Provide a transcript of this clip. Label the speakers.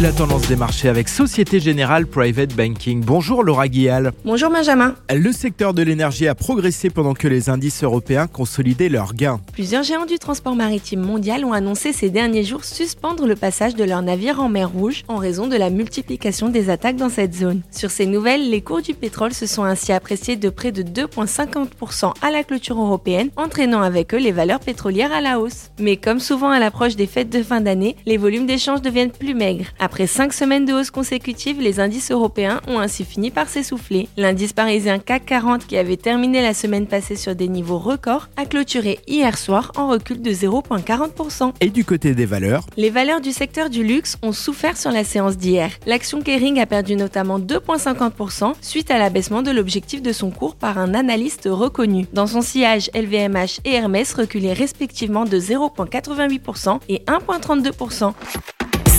Speaker 1: Et la tendance des marchés avec Société Générale Private Banking. Bonjour Laura Guial.
Speaker 2: Bonjour Benjamin.
Speaker 1: Le secteur de l'énergie a progressé pendant que les indices européens consolidaient leurs gains.
Speaker 2: Plusieurs géants du transport maritime mondial ont annoncé ces derniers jours suspendre le passage de leurs navires en mer Rouge en raison de la multiplication des attaques dans cette zone. Sur ces nouvelles, les cours du pétrole se sont ainsi appréciés de près de 2,50% à la clôture européenne, entraînant avec eux les valeurs pétrolières à la hausse. Mais comme souvent à l'approche des fêtes de fin d'année, les volumes d'échanges deviennent plus maigres. Après cinq semaines de hausse consécutive, les indices européens ont ainsi fini par s'essouffler. L'indice parisien CAC 40, qui avait terminé la semaine passée sur des niveaux records, a clôturé hier soir en recul de 0,40%.
Speaker 1: Et du côté des valeurs?
Speaker 2: Les valeurs du secteur du luxe ont souffert sur la séance d'hier. L'action Kering a perdu notamment 2,50% suite à l'abaissement de l'objectif de son cours par un analyste reconnu. Dans son sillage, LVMH et Hermès reculaient respectivement de 0,88% et 1,32%.